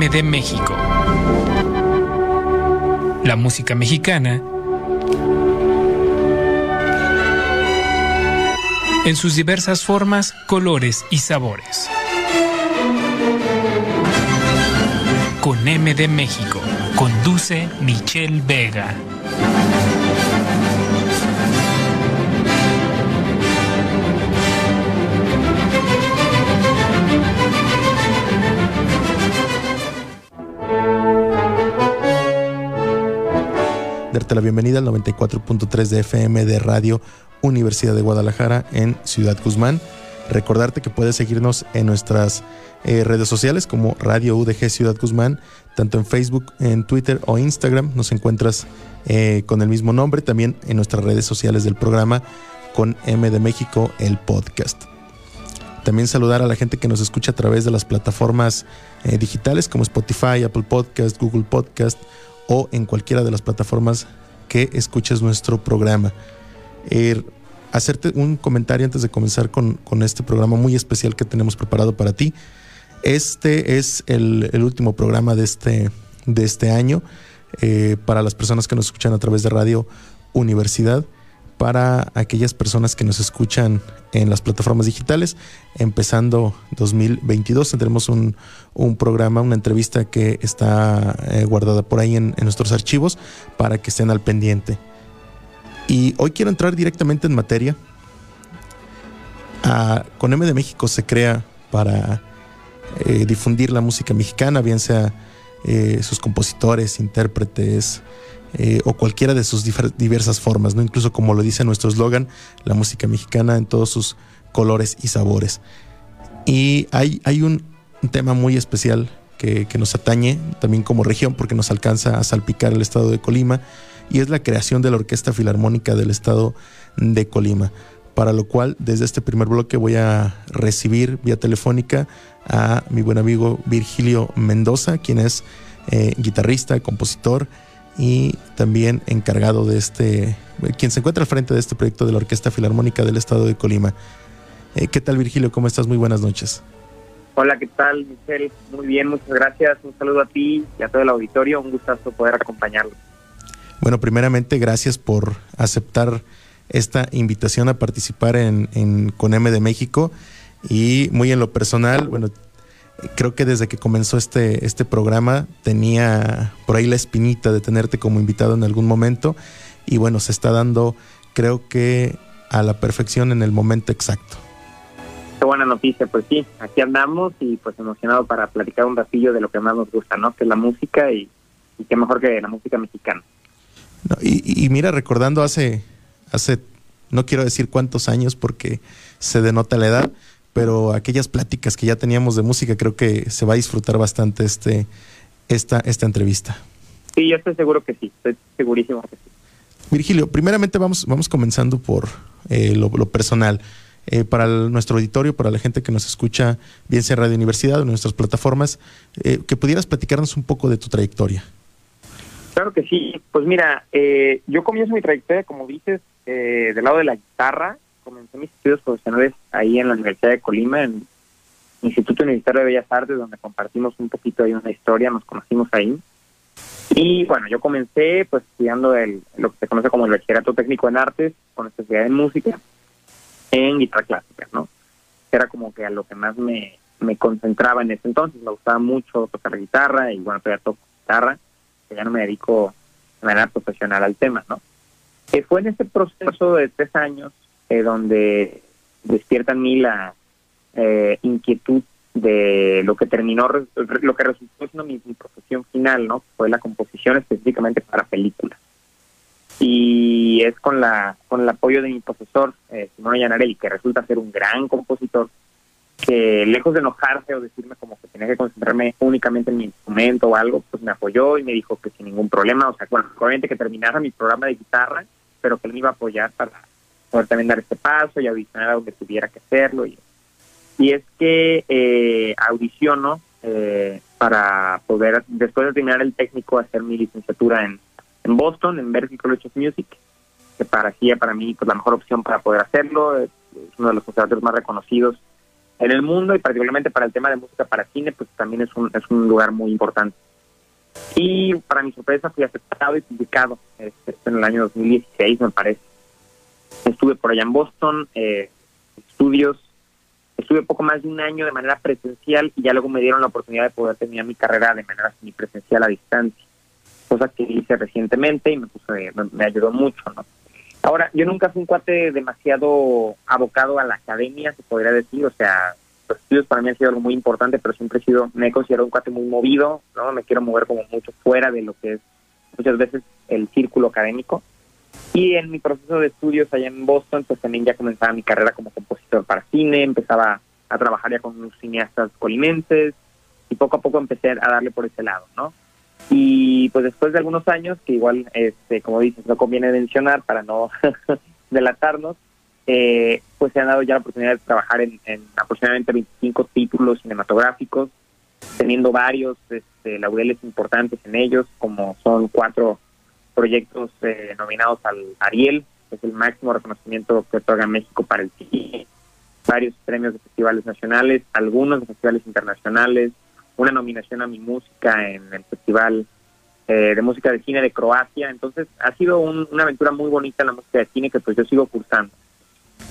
MD México. La música mexicana en sus diversas formas, colores y sabores. Con MD México, conduce Michelle Vega. Darte la bienvenida al 94.3 de FM de Radio Universidad de Guadalajara en Ciudad Guzmán. Recordarte que puedes seguirnos en nuestras eh, redes sociales como Radio UDG Ciudad Guzmán, tanto en Facebook, en Twitter o Instagram. Nos encuentras eh, con el mismo nombre, también en nuestras redes sociales del programa con M de México, el podcast. También saludar a la gente que nos escucha a través de las plataformas eh, digitales como Spotify, Apple Podcast, Google Podcast o en cualquiera de las plataformas que escuches nuestro programa. Eh, hacerte un comentario antes de comenzar con, este programa muy especial que tenemos preparado para ti. Este es el, último programa de este, de este año eh, para las personas que nos escuchan a través de Radio Universidad para aquellas personas que nos escuchan en las plataformas digitales. Empezando 2022 tendremos un, programa, una entrevista que está eh, guardada por ahí en, nuestros archivos para que estén al pendiente. Y hoy quiero entrar directamente en materia. Ah, con M de México se crea para eh, difundir la música mexicana, bien sea eh, sus compositores, intérpretes, eh, o cualquiera de sus diversas formas, ¿no? Incluso como lo dice nuestro eslogan, la música mexicana en todos sus colores y sabores. Y hay, hay un, tema muy especial que, nos atañe también como región porque nos alcanza a salpicar el estado de Colima y es la creación de la Orquesta Filarmónica del estado de Colima. Para lo cual, desde este primer bloque voy a recibir vía telefónica a mi buen amigo Virgilio Mendoza, quien es eh, guitarrista, compositor, y también encargado de este, quien se encuentra al frente de este proyecto de la Orquesta Filarmónica del Estado de Colima. Eh, ¿Qué tal Virgilio? ¿Cómo estás? Muy buenas noches. Hola, ¿qué tal Michelle? Muy bien, muchas gracias. Un saludo a ti y a todo el auditorio. Un gustazo poder acompañarlo. Bueno, primeramente, gracias por aceptar esta invitación a participar en, en Con M de México. Y muy en lo personal, bueno, creo que desde que comenzó este, este programa tenía por ahí la espinita de tenerte como invitado en algún momento y bueno, se está dando creo que a la perfección en el momento exacto. Qué buena noticia, pues sí, aquí andamos y pues emocionado para platicar un ratillo de lo que más nos gusta, ¿no? Que es la música y, qué mejor que la música mexicana. y, y mira, recordando hace, hace, no quiero decir cuántos años porque se denota la edad, pero aquellas pláticas que ya teníamos de música, creo que se va a disfrutar bastante este, esta, esta entrevista. Sí, yo estoy seguro que sí, estoy segurísimo que sí. Virgilio, primeramente vamos, vamos comenzando por eh, lo, personal. Eh, para nuestro auditorio, para la gente que nos escucha, bien sea Radio Universidad o en nuestras plataformas, eh, que pudieras platicarnos un poco de tu trayectoria. Claro que sí. Pues mira, yo comienzo mi trayectoria, como dices, del lado de la guitarra comencé mis estudios profesionales ahí en la Universidad de Colima, en Instituto Universitario de Bellas Artes, donde compartimos un poquito ahí una historia, nos conocimos ahí. Y bueno, yo comencé pues estudiando el, lo que se conoce como el bachillerato técnico en artes, con especialidad en música, en guitarra clásica, ¿no? Era como que a lo que más me, me concentraba en ese entonces, me gustaba mucho tocar guitarra y bueno, todavía toco guitarra, que ya no me dedico de manera profesional al tema, ¿no? Que fue en ese proceso de tres años eh, donde despierta en mí la eh, inquietud de lo que terminó, lo que resultó siendo mi, profesión final, ¿no? Fue la composición específicamente para películas. Y es con la con el apoyo de mi profesor, eh, Simón Yanarelli, que resulta ser un gran compositor, que lejos de enojarse o decirme como que tenía que concentrarme únicamente en mi instrumento o algo, pues me apoyó y me dijo que sin ningún problema, o sea, bueno, obviamente que terminara mi programa de guitarra, pero que él me iba a apoyar para poder también dar este paso y audicionar a donde tuviera que hacerlo. Y, y es que eh, audiciono eh, para poder, después de terminar el técnico, hacer mi licenciatura en, en Boston, en Berklee College of Music, que parecía para mí pues, la mejor opción para poder hacerlo. Es, uno de los conservadores más reconocidos en el mundo y particularmente para el tema de música para cine, pues también es un, es un lugar muy importante. Y para mi sorpresa fui aceptado y publicado este, en el año 2016, me parece. Estuve por allá en Boston, eh, estudios, estuve poco más de un año de manera presencial y ya luego me dieron la oportunidad de poder terminar mi carrera de manera semipresencial a distancia, cosa que hice recientemente y me, puse, me, ayudó mucho, ¿no? Ahora, yo nunca fui un cuate demasiado abocado a la academia, se podría decir, o sea, los estudios para mí han sido algo muy importante, pero siempre he sido, me he considerado un cuate muy movido, ¿no? Me quiero mover como mucho fuera de lo que es muchas veces el círculo académico. Y en mi proceso de estudios allá en Boston, pues también ya comenzaba mi carrera como compositor para cine, empezaba a trabajar ya con unos cineastas colimenses y poco a poco empecé a darle por ese lado, ¿no? Y pues después de algunos años, que igual, este, como dices, no conviene mencionar para no delatarnos, eh, pues se han dado ya la oportunidad de trabajar en, aproximadamente 25 títulos cinematográficos, teniendo varios este, laureles importantes en ellos, como son cuatro proyectos eh, nominados al Ariel, que es el máximo reconocimiento que otorga México para el cine, varios premios de festivales nacionales, algunos de festivales internacionales, una nominación a mi música en el Festival eh, de Música de Cine de Croacia. Entonces, ha sido una aventura muy bonita la música de cine que pues yo sigo cursando.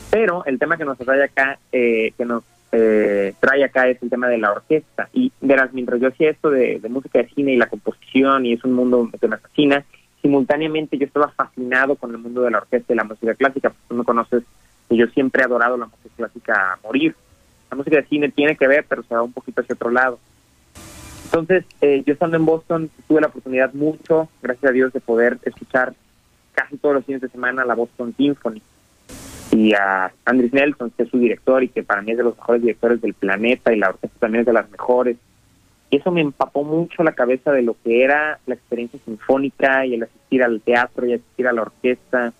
Pero el tema que nos trae acá, eh, que nos eh, trae acá es el tema de la orquesta. Y verás, mientras yo hacía esto de, música de cine y la composición, y es un mundo que me fascina, simultáneamente yo estaba fascinado con el mundo de la orquesta y la música clásica. Tú me conoces que yo siempre he adorado la música clásica a morir. La música de cine tiene que ver, pero se va un poquito hacia otro lado. Entonces, eh, yo estando en Boston, tuve la oportunidad mucho, gracias a Dios, de poder escuchar casi todos los fines de semana la Boston Symphony y a Andris Nelson, que es su director y que para mí es de los mejores directores del planeta y la orquesta también es de las mejores. Y eso me empapó mucho la cabeza de lo que era la experiencia sinfónica y el asistir al teatro y asistir a la orquesta.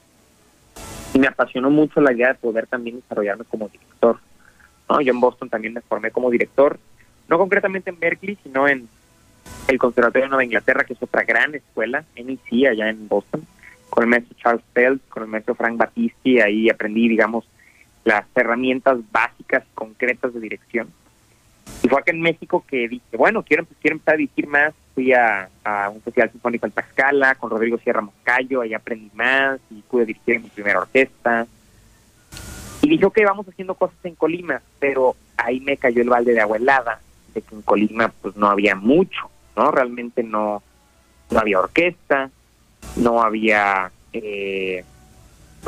Y me apasionó mucho la idea de poder también desarrollarme como director. Yo en Boston también me formé como director, no concretamente en Berkeley, sino en el Conservatorio de Nueva Inglaterra, que es otra gran escuela, NEC, allá en Boston con el maestro Charles Pelt, con el maestro Frank Battisti, ahí aprendí, digamos, las herramientas básicas, concretas de dirección. Y fue acá en México que dije, bueno, quiero, quiero empezar a dirigir más. Fui a, un festival sinfónico en Tlaxcala con Rodrigo Sierra Moscayo, ahí aprendí más y pude dirigir mi primera orquesta. Y dije, ok, vamos haciendo cosas en Colima, pero ahí me cayó el balde de agua helada, de que en Colima pues no había mucho, ¿no? Realmente no, no había orquesta, no había eh,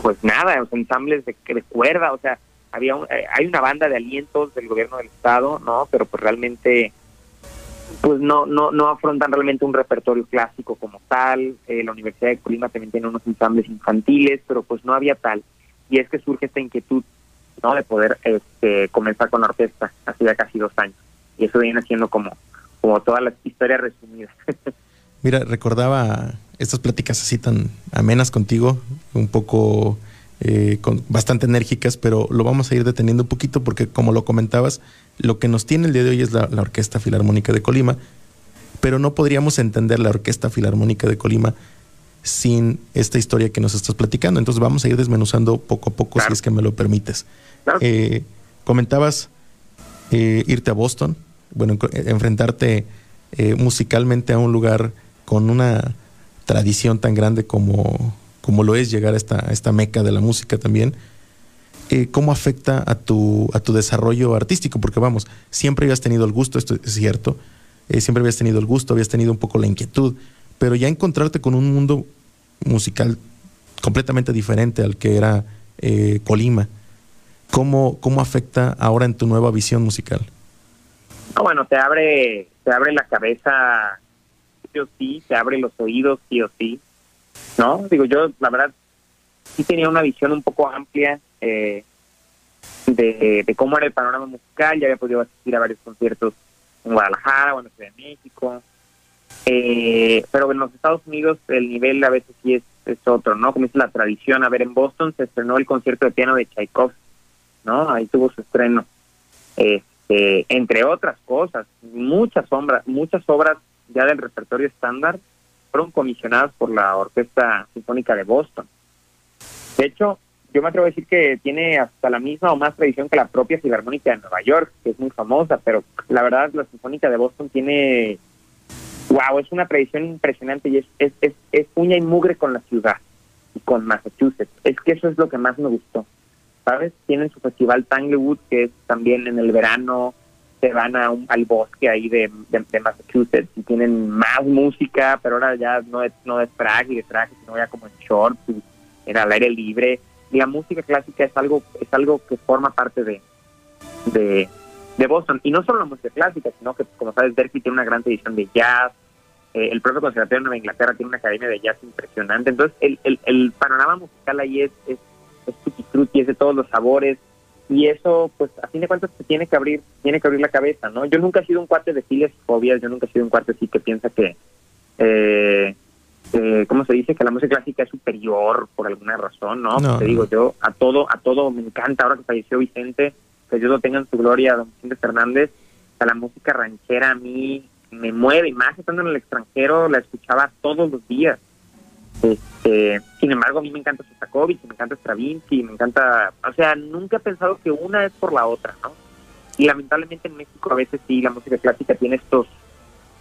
pues nada, los ensambles de, de cuerda, o sea, había eh, hay una banda de alientos del gobierno del estado, ¿no? Pero pues realmente pues no no no afrontan realmente un repertorio clásico como tal. Eh, la Universidad de Colima también tiene unos ensambles infantiles, pero pues no había tal. Y es que surge esta inquietud, ¿no? De poder este, comenzar con la orquesta, hace ya casi dos años. Y eso viene siendo como como todas las historias resumidas. Mira, recordaba estas pláticas así tan amenas contigo, un poco eh, con, bastante enérgicas, pero lo vamos a ir deteniendo un poquito porque como lo comentabas, lo que nos tiene el día de hoy es la, Orquesta Filarmónica de Colima, pero no podríamos entender la Orquesta Filarmónica de Colima sin esta historia que nos estás platicando. Entonces vamos a ir desmenuzando poco a poco, si es que me lo permites. Eh, comentabas eh, irte a Boston, bueno, enfrentarte musicalmente a un lugar con una tradición tan grande como, como lo es llegar a esta, esta meca de la música también, eh, ¿cómo afecta a tu, a tu desarrollo artístico? Porque vamos, siempre habías tenido el gusto, esto es cierto, eh, siempre habías tenido el gusto, habías tenido un poco la inquietud, pero ya encontrarte con un mundo musical completamente diferente al que era eh, Colima, ¿cómo, ¿cómo afecta ahora en tu nueva visión musical? bueno, te abre, te abre la cabeza sí o sí, se abren los oídos sí o sí, ¿no? Digo, yo la verdad sí tenía una visión un poco amplia eh, de, cómo era el panorama musical, ya había podido asistir a varios conciertos en Guadalajara o en Ciudad de México, eh, pero en los Estados Unidos el nivel a veces sí es, es otro, ¿no? Como la tradición, a ver, en Boston se estrenó el concierto de piano de Tchaikovsky, ¿no? Ahí tuvo su estreno. Este, entre otras cosas, muchas muchas obras ya del repertorio estándar fueron comisionadas por la Orquesta Sinfónica de Boston. De hecho, yo me atrevo a decir que tiene hasta la misma o más tradición que la propia Filarmónica de Nueva York, que es muy famosa, pero la verdad la Sinfónica de Boston tiene, wow, es una tradición impresionante y es, es, es, es uña y mugre con la ciudad y con Massachusetts. Es que eso es lo que más me gustó, ¿sabes? Tienen su festival Tanglewood, que es también en el verano, se van a un, al bosque ahí de, de, Massachusetts y tienen más música, pero ahora ya no es, no es traje y de traje, sino ya como en shorts y en al aire libre. La música clásica es algo es algo que forma parte de, de, Boston. Y no solo la música clásica sino que como sabes Berkeley tiene una gran tradición de jazz eh, el propio conservatorio de Nueva Inglaterra tiene una academia de jazz impresionante. Entonces el, el, el panorama musical ahí es es, es es de todos los sabores y eso pues a fin de cuentas se tiene que abrir tiene que abrir la cabeza no yo nunca he sido un cuate de filias y fobias yo nunca he sido un cuate así que piensa que eh, eh, ¿cómo se dice? Que la música clásica es superior por alguna razón, ¿no? Te digo, yo a todo, a todo me encanta, ahora que falleció Vicente, que Dios lo tenga en su gloria, don Vicente Fernández, a la música ranchera a mí me mueve, y más estando en el extranjero, la escuchaba todos los días. Este, sin embargo, a mí me encanta Sostakovich, me encanta Stravinsky, me encanta, o sea, nunca he pensado que una es por la otra, ¿no? Y lamentablemente en México a veces sí la música clásica tiene estos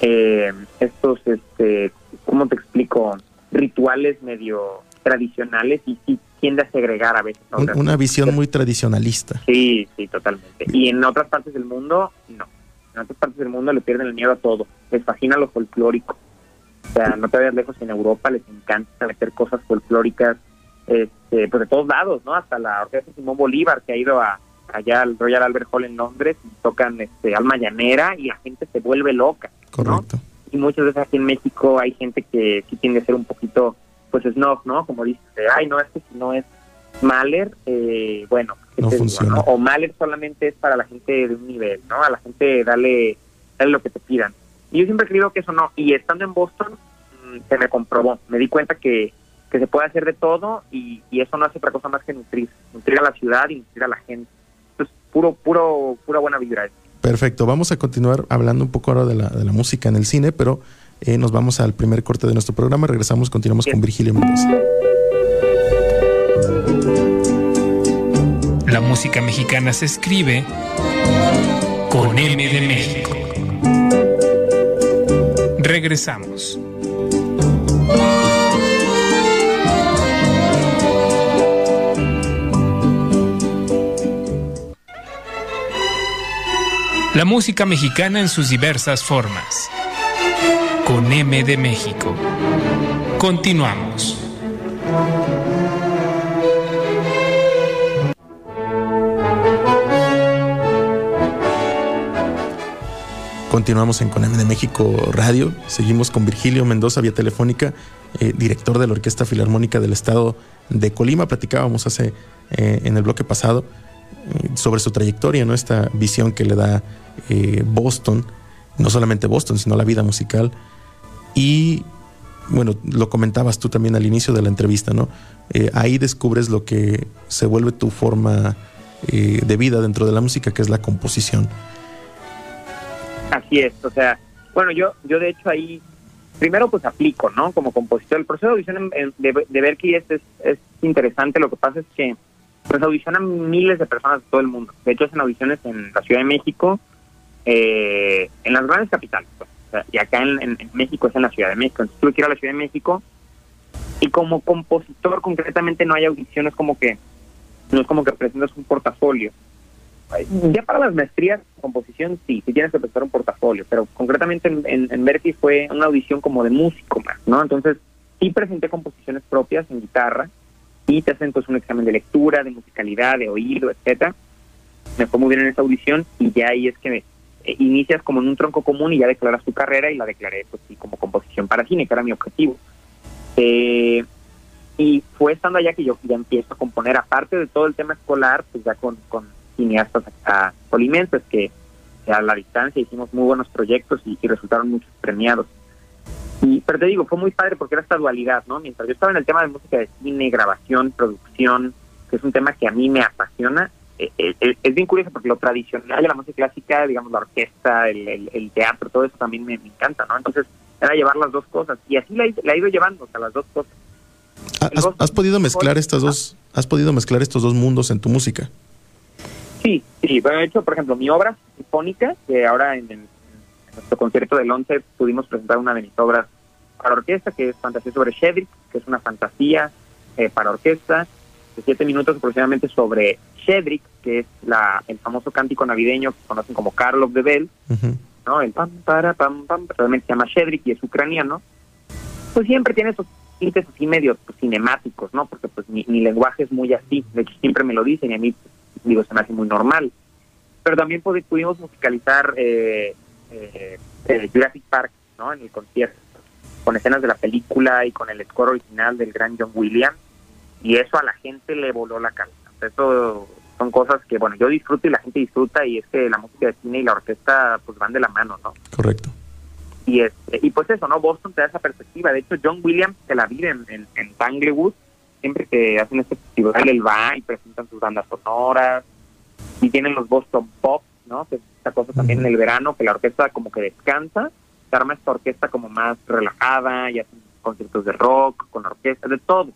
eh, estos, este, ¿cómo te explico? Rituales medio tradicionales y sí tiende a segregar a veces. Una visión muy tradicionalista. Sí, sí, totalmente. Y en otras partes del mundo, no. En otras partes del mundo le pierden el miedo a todo. Les fascina lo folclórico. O sea, no te vayas lejos, en Europa les encanta meter cosas folclóricas, este, pues de todos lados, ¿no? Hasta la Orquesta Simón Bolívar, que ha ido a, allá al Royal Albert Hall en Londres, y tocan este, alma llanera y la gente se vuelve loca. Correcto. Y muchas veces aquí en México hay gente que sí tiende a ser un poquito, pues snob, ¿no? Como dices, ay, no, es que si no es Mahler, eh, bueno, no funciona. o Mahler solamente es para la gente de un nivel, ¿no? A la gente dale, dale lo que te pidan. Y yo siempre he creído que eso no. Y estando en Boston, se me comprobó. Me di cuenta que, que se puede hacer de todo y, y eso no hace otra cosa más que nutrir. Nutrir a la ciudad y nutrir a la gente. Entonces, puro, puro, pura buena vibra. Perfecto, vamos a continuar hablando un poco ahora de la, de la música en el cine, pero eh, nos vamos al primer corte de nuestro programa, regresamos, continuamos con Virgilio Mendoza. La música mexicana se escribe con M de México. Regresamos. La música mexicana en sus diversas formas. Con M de México. Continuamos. Continuamos en Con M de México Radio. Seguimos con Virgilio Mendoza, vía telefónica, eh, director de la Orquesta Filarmónica del Estado de Colima. Platicábamos hace eh, en el bloque pasado sobre su trayectoria, ¿no? Esta visión que le da eh, Boston, no solamente Boston, sino la vida musical. Y bueno, lo comentabas tú también al inicio de la entrevista, ¿no? Eh, ahí descubres lo que se vuelve tu forma eh, de vida dentro de la música, que es la composición. Así es, o sea, bueno, yo, yo de hecho ahí, primero pues aplico, ¿no? Como compositor. El proceso de audición de, de Berkeley es, es, es interesante, lo que pasa es que pues audicionan miles de personas de todo el mundo. De hecho, hacen audiciones en la Ciudad de México, eh, en las grandes capitales. Pues. y acá en, México es en la Ciudad de México. Entonces tuve que ir a la Ciudad de México y como compositor concretamente no hay audiciones como que, no es como que presentas un portafolio. Ya para las maestrías de composición sí, sí tienes que presentar un portafolio, pero concretamente en, en, en Berkeley fue una audición como de músico más, ¿no? Entonces sí presenté composiciones propias en guitarra, y te hacen pues un examen de lectura, de musicalidad, de oído, etcétera. Me fue muy bien en esa audición y ya ahí es que me, eh, inicias como en un tronco común y ya declaras tu carrera y la declaré pues sí como composición para cine, que era mi objetivo. Eh, y fue estando allá que yo ya empiezo a componer, aparte de todo el tema escolar, pues ya con, con cineastas acá colimenses que a la distancia hicimos muy buenos proyectos y resultaron muchos premiados. Y, pero te digo, fue muy padre porque era esta dualidad, ¿no? Mientras yo estaba en el tema de música de cine, grabación, producción, que es un tema que a mí me apasiona, eh, eh, es bien curioso porque lo tradicional de la música clásica, digamos, la orquesta, el, el, teatro, todo eso también me, encanta, ¿no? Entonces, era llevar las dos cosas. Y así la, la he ido llevando, o sea, las dos cosas. ¿Has, podido mezclar estas dos, has podido mezclar estos dos mundos en tu música? Sí, sí, bueno, de hecho, por ejemplo, mi obra sinfónica, que ahora en, nuestro concierto del 11 pudimos presentar una de mis obras para orquesta, que es Fantasía sobre Shedrick, que es una fantasía eh, para orquesta, de siete minutos aproximadamente sobre Shedrick, que es la, el famoso cántico navideño que conocen como Karl of the Bell, ¿no? El pam, para, pam, pam, realmente se llama Shedrick y es ucraniano. Pues siempre tiene esos tintes así medio pues, cinemáticos, ¿no? Porque pues mi, lenguaje es muy así, de hecho siempre me lo dicen y a mí, digo, se me hace muy normal. Pero también pudimos musicalizar eh, eh, Jurassic Park, ¿no? En el concierto, con escenas de la película y con el score original del gran John Williams, y eso a la gente le voló la cabeza. Eso son cosas que, bueno, yo disfruto y la gente disfruta, y es que la música de cine y la orquesta pues van de la mano, ¿no? Correcto. Y, este, y pues eso, ¿no? Boston te da esa perspectiva. De hecho, John Williams se la vive en, en, en Tanglewood. Siempre que hacen este festival, él va y presentan sus bandas sonoras. Y tienen los Boston Pop, ¿no? Que esta cosa también en el verano, que la orquesta como que descansa. Se arma esta orquesta como más relajada y hacen conciertos de rock, con orquesta, de todo.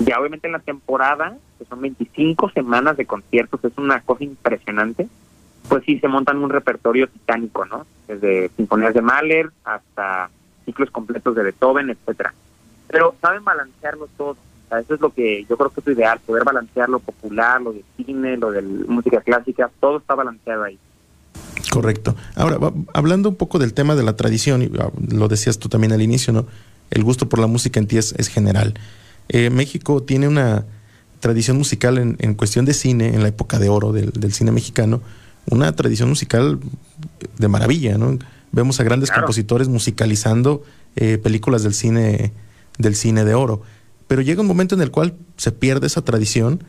Ya obviamente en la temporada, que son 25 semanas de conciertos, es una cosa impresionante pues sí se montan un repertorio titánico, ¿no? Desde sinfonías de Mahler hasta ciclos completos de Beethoven, etcétera. Pero saben balancearlo todo. O eso es lo que yo creo que es lo ideal, poder balancear lo popular, lo de cine, lo de música clásica, todo está balanceado ahí. Correcto. Ahora, hablando un poco del tema de la tradición, y ah, lo decías tú también al inicio, ¿no? El gusto por la música en ti es, general. Eh, México tiene una tradición musical en, cuestión de cine, en la época de oro del cine mexicano, una tradición musical de maravilla, ¿no? Vemos a grandes compositores musicalizando eh, películas del cine, del cine de oro. Pero llega un momento en el cual se pierde esa tradición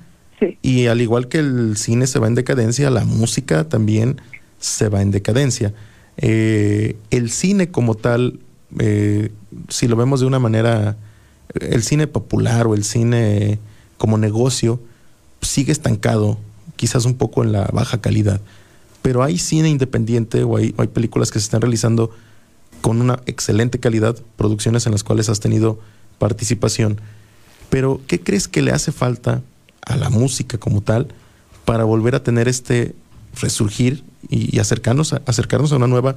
y al igual que el cine se va en decadencia, la música también se va en decadencia. Eh, el cine como tal, eh, si lo vemos de una manera, el cine popular o el cine como negocio sigue estancado, quizás un poco en la baja calidad pero hay cine independiente o hay, hay películas que se están realizando con una excelente calidad, producciones en las cuales has tenido participación. Pero, ¿qué crees que le hace falta a la música como tal para volver a tener este resurgir y, acercarnos, a, acercarnos a una nueva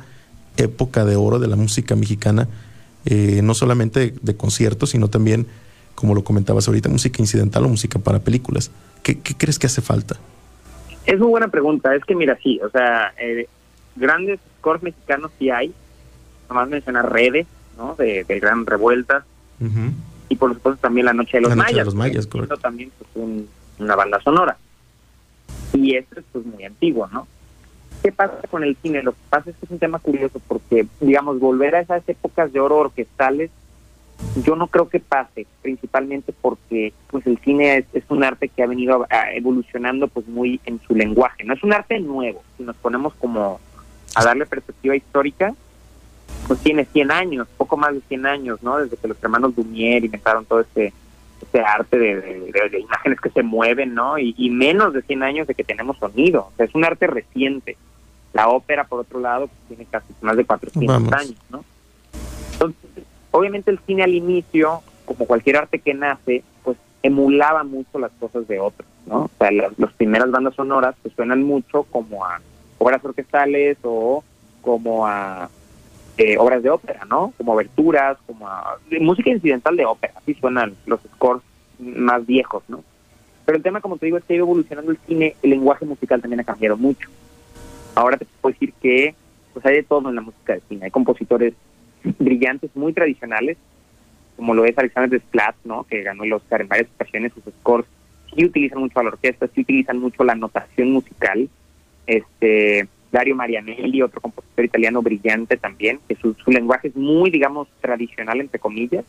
época de oro de la música mexicana, eh, no solamente de, conciertos, sino también, como lo comentabas ahorita, música incidental o música para películas? ¿Qué, qué crees que hace falta? Es muy buena pregunta. Es que mira, sí, o sea, eh, grandes scores mexicanos sí hay. Nomás mencionar redes, ¿no? De, Gran Revueltas. Y por supuesto también La Noche de los Mayas. De los Mayas, correcto. También pues, una banda sonora. Y esto es pues muy antiguo, ¿no? ¿Qué pasa con el cine? Lo que pasa es que es un tema curioso porque, digamos, volver a esas épocas de oro orquestales yo no creo que pase, principalmente porque pues el cine es, un arte que ha venido evolucionando pues muy en su lenguaje. No es un arte nuevo. Si nos ponemos como a darle perspectiva histórica, pues tiene 100 años, poco más de 100 años, ¿no? Desde que los hermanos Lumière inventaron todo este este arte de, imágenes que se mueven, ¿no? Y, menos de 100 años de que tenemos sonido. O sea, es un arte reciente. La ópera, por otro lado, pues, tiene casi más de 400 años, ¿no? Obviamente el cine al inicio, como cualquier arte que nace, pues emulaba mucho las cosas de otros, ¿no? O sea, las, primeras bandas sonoras pues suenan mucho como a obras orquestales o como a eh, obras de ópera, ¿no? Como aberturas, como a música incidental de ópera, así suenan los scores más viejos, ¿no? Pero el tema, como te digo, es que ha ido evolucionando el cine, el lenguaje musical también ha cambiado mucho. Ahora te puedo decir que pues hay de todo en la música de cine. Hay compositores brillantes, muy tradicionales, como lo es Alexander Desplat, ¿no? que ganó el Oscar en varias ocasiones, sus scores sí utilizan mucho a la orquesta, sí utilizan mucho la notación musical. Este Dario Marianelli, otro compositor italiano brillante también, que su, su lenguaje es muy, digamos, tradicional, entre comillas.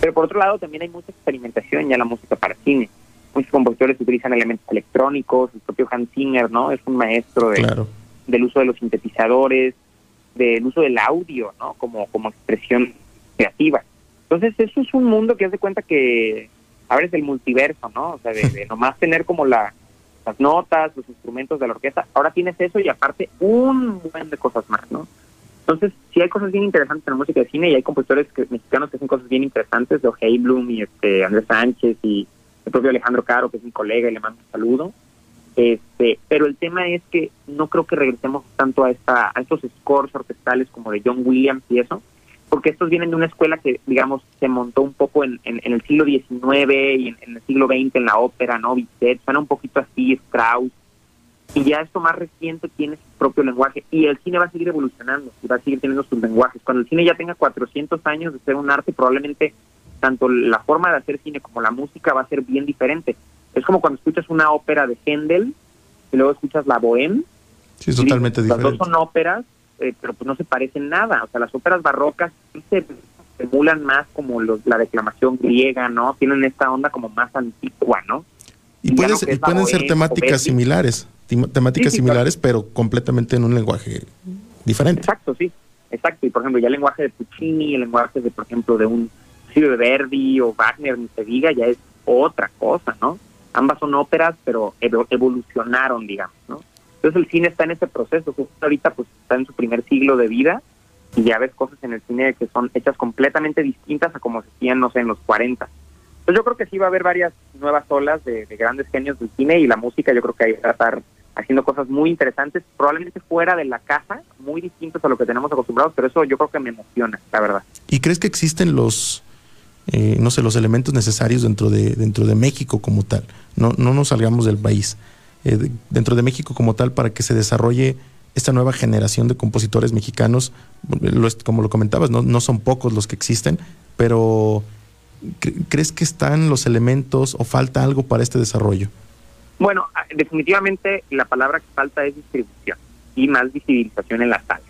Pero por otro lado, también hay mucha experimentación ya en la música para cine. Muchos compositores utilizan elementos electrónicos, el propio Hans Zimmer, ¿no? Es un maestro de, del uso de los sintetizadores, del uso del audio, ¿no? Como, como expresión creativa. Entonces, eso es un mundo que hace cuenta que abres el multiverso, ¿no? O sea, de, nomás tener como la, las notas, los instrumentos de la orquesta. Ahora tienes eso y aparte un buen de cosas más, ¿no? Entonces, sí hay cosas bien interesantes en la música de cine y hay compositores mexicanos que hacen cosas bien interesantes, de Hey Bloom y este Andrés Sánchez y el propio Alejandro Caro, que es mi colega y le mando un saludo. Este, pero el tema es que no creo que regresemos tanto a esta a estos scores orquestales como de John Williams y eso, porque estos vienen de una escuela que, digamos, se montó un poco en, en, el siglo XIX y en, el siglo XX en la ópera, ¿no? Bizet, suena un poquito así, Strauss, y ya esto más reciente tiene su propio lenguaje, y el cine va a seguir evolucionando, y va a seguir teniendo sus lenguajes. Cuando el cine ya tenga 400 años de ser un arte, probablemente tanto la forma de hacer cine como la música va a ser bien diferente. Es como cuando escuchas una ópera de Händel, y luego escuchas la Bohème. Sí, es totalmente diferente. Las dos son óperas eh, pero pues no se parecen nada. O sea, las óperas barrocas se emulan más como la declamación griega, ¿no? Tienen esta onda como más antigua, ¿no? Y, pueden ser temáticas similares, temáticas similares, pero completamente en un lenguaje diferente. Exacto, sí, exacto. Y por ejemplo, ya el lenguaje de Puccini, el lenguaje de, por ejemplo, de un De Verdi o Wagner, ni se diga, ya es otra cosa, ¿no? Ambas son óperas, pero evolucionaron, digamos, ¿no? Entonces el cine está en ese proceso, ahorita pues está en su primer siglo de vida y ya ves cosas en el cine que son hechas completamente distintas a como se hacían, no sé, en los 40. Entonces yo creo que sí va a haber varias nuevas olas de, grandes genios del cine y la música yo creo que hay que estar haciendo cosas muy interesantes, probablemente fuera de la caja, muy distintos a lo que tenemos acostumbrados, pero eso yo creo que me emociona, la verdad. ¿Y crees que existen los, eh, no sé, los elementos necesarios dentro de, dentro de México como tal? No, no nos salgamos del país. Eh, dentro de México como tal para que se desarrolle esta nueva generación de compositores mexicanos. como lo comentabas, no, no son pocos los que existen, pero ¿crees que están los elementos o falta algo para este desarrollo? Bueno, ah, definitivamente la palabra que falta es distribución y más visibilización en las salas.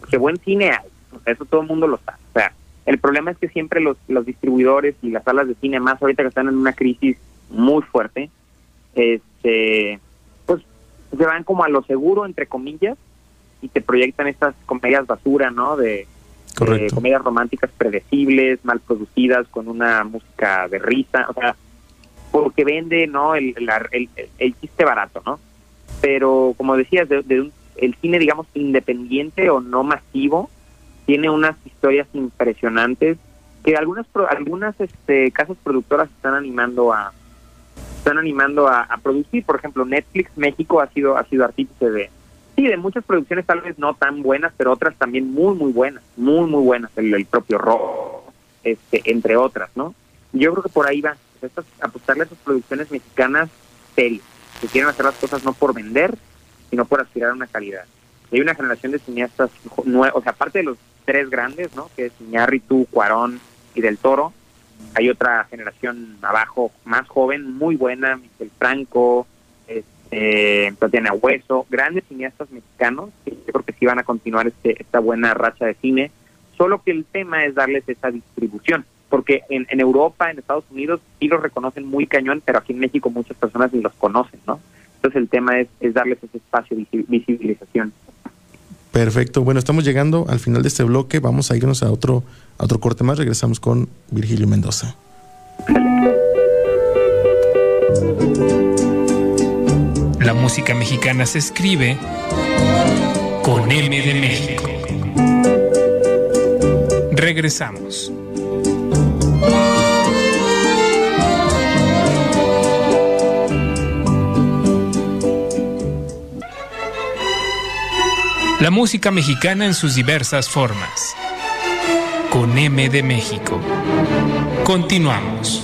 Porque buen cine hay, eso todo el mundo lo sabe. O sea, el problema es que siempre los, los distribuidores y las salas de cine, más ahorita que están en una crisis muy fuerte, este se van como a lo seguro, entre comillas, y te proyectan estas comedias basura, ¿no? De, comedias románticas predecibles, mal producidas, con una música de risa, o sea, porque vende, ¿no? El, el, el, chiste barato, ¿no? Pero, como decías, de, el cine, digamos, independiente o no masivo, tiene unas historias impresionantes que algunas algunas este, casas productoras están animando a, están animando a, producir. Por ejemplo, Netflix México ha sido ha sido artífice de sí de muchas producciones tal vez no tan buenas, pero otras también muy muy buenas, muy muy buenas. El, propio rock, este, entre otras, ¿no? Yo creo que por ahí va estas, apostarle a esas producciones mexicanas serias que quieren hacer las cosas no por vender, sino por aspirar a una calidad. hay una generación de cineastas o sea, aparte de los tres grandes, ¿no? Que es Iñárritu, Cuarón y Del Toro, hay otra generación abajo más joven, muy buena, Miguel Franco, este, Tatiana Hueso, grandes cineastas mexicanos que yo creo que sí van a continuar este, esta buena racha de cine, solo que el tema es darles esa distribución, porque en, en Europa, en Estados Unidos sí los reconocen muy cañón, pero aquí en México muchas personas ni los conocen, ¿no? Entonces el tema es, es darles ese espacio de visibilización. Perfecto. Bueno, estamos llegando al final de este bloque. Vamos a irnos a otro, otro corte más. Regresamos con Virgilio Mendoza. La música mexicana se escribe con M de México. Regresamos. La música mexicana en sus diversas formas. Con M de México. Continuamos.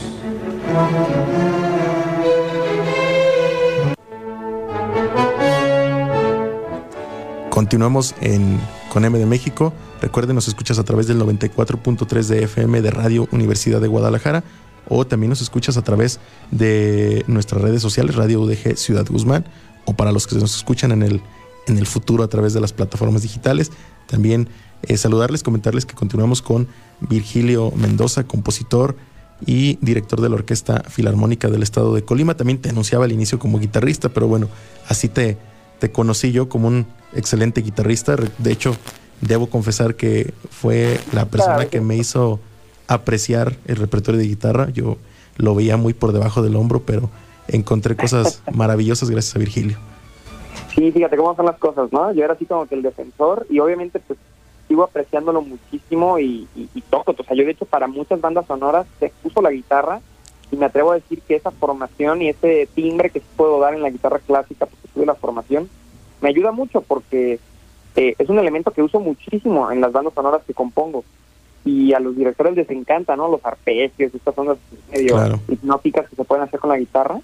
Continuamos en con M de México. Recuerden, nos escuchas a través del 94.3 de FM de Radio Universidad de Guadalajara o también nos escuchas a través de nuestras redes sociales, Radio UDG Ciudad Guzmán, o para los que nos escuchan en el en el futuro a través de las plataformas digitales. También eh, saludarles, comentarles que continuamos con Virgilio Mendoza, compositor y director de la Orquesta Filarmónica del Estado de Colima. También te anunciaba al inicio como guitarrista, pero bueno, así te, te conocí yo como un excelente guitarrista. De hecho, debo confesar que fue la persona que me hizo apreciar el repertorio de guitarra. Yo lo veía muy por debajo del hombro, pero encontré cosas maravillosas gracias a Virgilio. Sí, fíjate cómo son las cosas, ¿no? Yo era así como que el defensor y obviamente pues sigo apreciándolo muchísimo y, toco. O sea, yo de hecho para muchas bandas sonoras uso la guitarra y me atrevo a decir que esa formación y ese timbre que puedo dar en la guitarra clásica porque tuve la formación me ayuda mucho porque eh, es un elemento que uso muchísimo en las bandas sonoras que compongo y a los directores les encanta, ¿no? Los arpegios, estas ondas medio hipnóticas que se pueden hacer con la guitarra.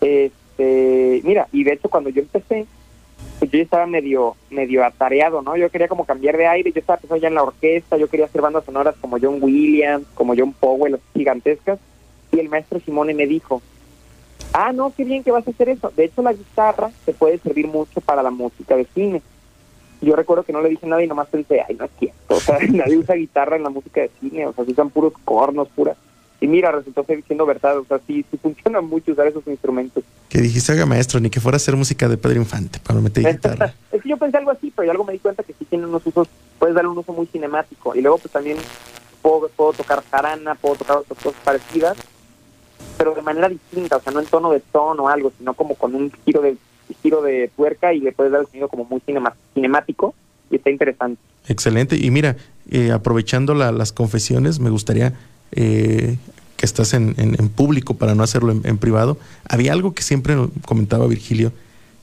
Este, mira, y de hecho cuando yo empecé, pues yo estaba medio medio atareado, ¿no? Yo quería como cambiar de aire, yo estaba pensando ya en la orquesta, yo quería hacer bandas sonoras como John Williams, como John Powell, gigantescas, y el maestro Simone me dijo, ah, no, qué bien que vas a hacer eso. De hecho, la guitarra se puede servir mucho para la música de cine yo recuerdo que no le dije nada y nomás pensé, ay, no es cierto, o sea, nadie usa guitarra en la música de cine, o sea, se usan puros cornos, puras. Y mira, resultó ser diciendo verdad, o sea, sí, sí funciona mucho usar esos instrumentos. Que dijiste, oiga, maestro, ni que fuera a hacer música de Pedro Infante para meter guitarra. es que yo pensé algo así, pero algo me di cuenta que sí tiene unos usos, puedes darle un uso muy cinemático. Y luego, pues también puedo, puedo tocar jarana, puedo tocar otras cosas parecidas, pero de manera distinta, o sea, no en tono de tono o algo, sino como con un giro de giro de tuerca y le puedes dar el sonido como muy cinemático y está interesante. Excelente. Y mira, eh, aprovechando las confesiones, me gustaría eh, que estás en, público para no hacerlo en, privado. Había algo que siempre comentaba Virgilio,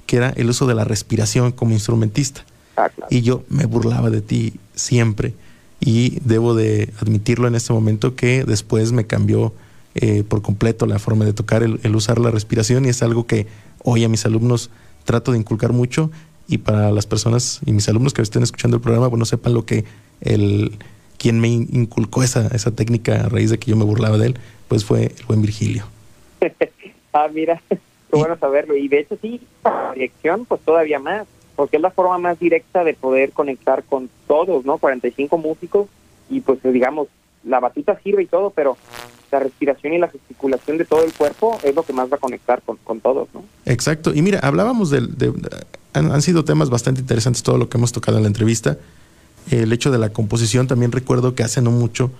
que era el uso de la respiración como instrumentista. Ah, y yo me burlaba de ti siempre. Y debo de admitirlo en este momento que después me cambió eh, por completo la forma de tocar, el usar la respiración y es algo que hoy a mis alumnos trato de inculcar mucho y para las personas y mis alumnos que estén escuchando el programa, bueno, sepan lo que el quien me inculcó esa, esa técnica a raíz de que yo me burlaba de él, pues fue el buen Virgilio. ah, mira, qué bueno saberlo. Y de hecho sí, la dirección pues todavía más, porque es la forma más directa de poder conectar con todos, ¿no? 45 músicos y pues digamos, la batuta sirve y todo, pero la respiración y la gesticulación de todo el cuerpo es lo que más va a conectar con, con todos, ¿no? Exacto. Y mira, hablábamos del, de, han, sido temas bastante interesantes todo lo que hemos tocado en la entrevista. El hecho de la composición, también recuerdo que hace no mucho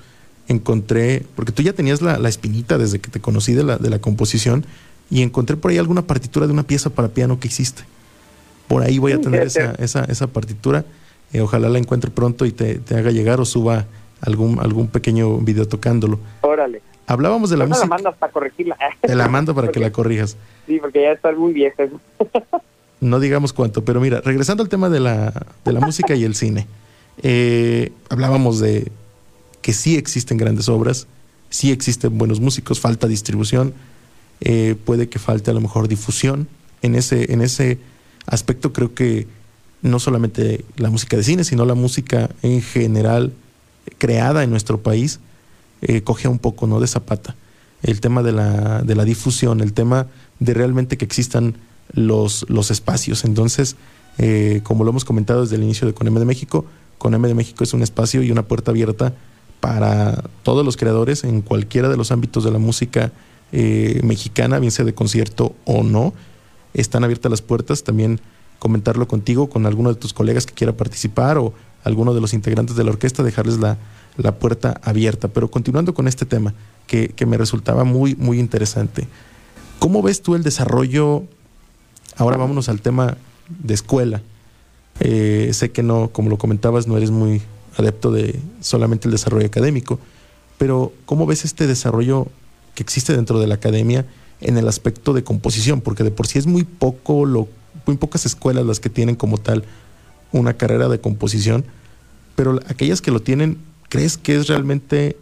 encontré, porque tú ya tenías la, espinita desde que te conocí de la, de la composición, y encontré por ahí alguna partitura de una pieza para piano que hiciste. Por ahí voy a tener esa, esa, esa partitura. Eh, ojalá la encuentre pronto y te, te haga llegar o suba algún, algún pequeño video tocándolo. Órale. Hablábamos de la música. la mandas para corregirla. Te la mando para que la corrijas. Sí, porque ya está muy vieja. no digamos cuánto, pero mira, regresando al tema de la, de la música y el cine. Eh, hablábamos de que sí existen grandes obras, sí existen buenos músicos, falta distribución, eh, puede que falte a lo mejor difusión. En ese, en ese aspecto creo que no solamente la música de cine, sino la música en general creada en nuestro país, eh, coge un poco ¿no? de zapata. El tema de la, de la difusión, el tema de realmente que existan los, los espacios. Entonces, eh, como lo hemos comentado desde el inicio de Con de México, Con de México es un espacio y una puerta abierta para todos los creadores en cualquiera de los ámbitos de la música eh, mexicana, bien sea de concierto o no. Están abiertas las puertas. También comentarlo contigo, con alguno de tus colegas que quiera participar o alguno de los integrantes de la orquesta, dejarles la, la puerta abierta. Pero continuando con este tema, que, que, me resultaba muy, muy interesante. ¿Cómo ves tú el desarrollo? Ahora vámonos al tema de escuela. Eh, sé que no, como lo comentabas, no eres muy adepto de solamente el desarrollo académico, pero ¿cómo ves este desarrollo que existe dentro de la academia en el aspecto de composición? Porque de por sí es muy poco, lo, muy pocas escuelas las que tienen como tal una carrera de composición, pero aquellas que lo tienen, ¿crees que es realmente